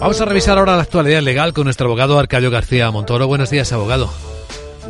Vamos a revisar ahora la actualidad legal con nuestro abogado Arcadio García Montoro. Buenos días, abogado.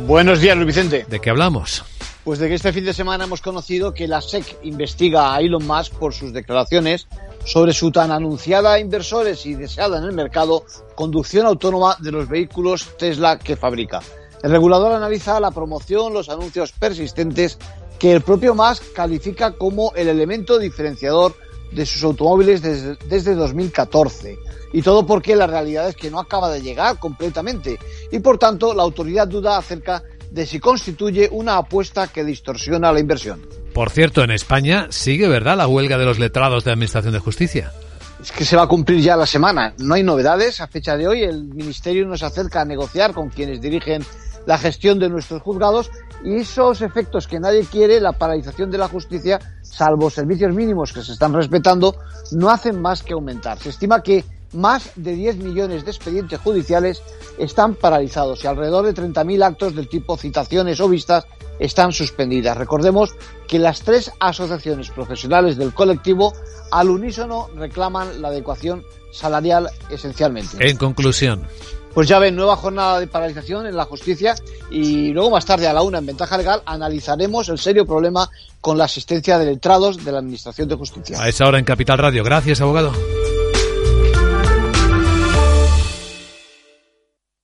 Buenos días, Luis Vicente. ¿De qué hablamos? Pues de que este fin de semana hemos conocido que la SEC investiga a Elon Musk por sus declaraciones sobre su tan anunciada a inversores y deseada en el mercado conducción autónoma de los vehículos Tesla que fabrica. El regulador analiza la promoción, los anuncios persistentes que el propio Musk califica como el elemento diferenciador de sus automóviles desde, desde 2014. Y todo porque la realidad es que no acaba de llegar completamente. Y por tanto, la autoridad duda acerca de si constituye una apuesta que distorsiona la inversión. Por cierto, en España sigue, ¿verdad?, la huelga de los letrados de Administración de Justicia. Es que se va a cumplir ya la semana. No hay novedades. A fecha de hoy, el Ministerio nos acerca a negociar con quienes dirigen la gestión de nuestros juzgados y esos efectos que nadie quiere, la paralización de la justicia, salvo servicios mínimos que se están respetando, no hacen más que aumentar. Se estima que más de 10 millones de expedientes judiciales están paralizados y alrededor de 30.000 actos del tipo citaciones o vistas están suspendidas. Recordemos que las tres asociaciones profesionales del colectivo al unísono reclaman la adecuación salarial esencialmente. En conclusión. Pues ya ven, nueva jornada de paralización en la justicia y luego más tarde a la una en Ventaja Legal analizaremos el serio problema con la asistencia de letrados de la Administración de Justicia. A esa hora en Capital Radio. Gracias, abogado.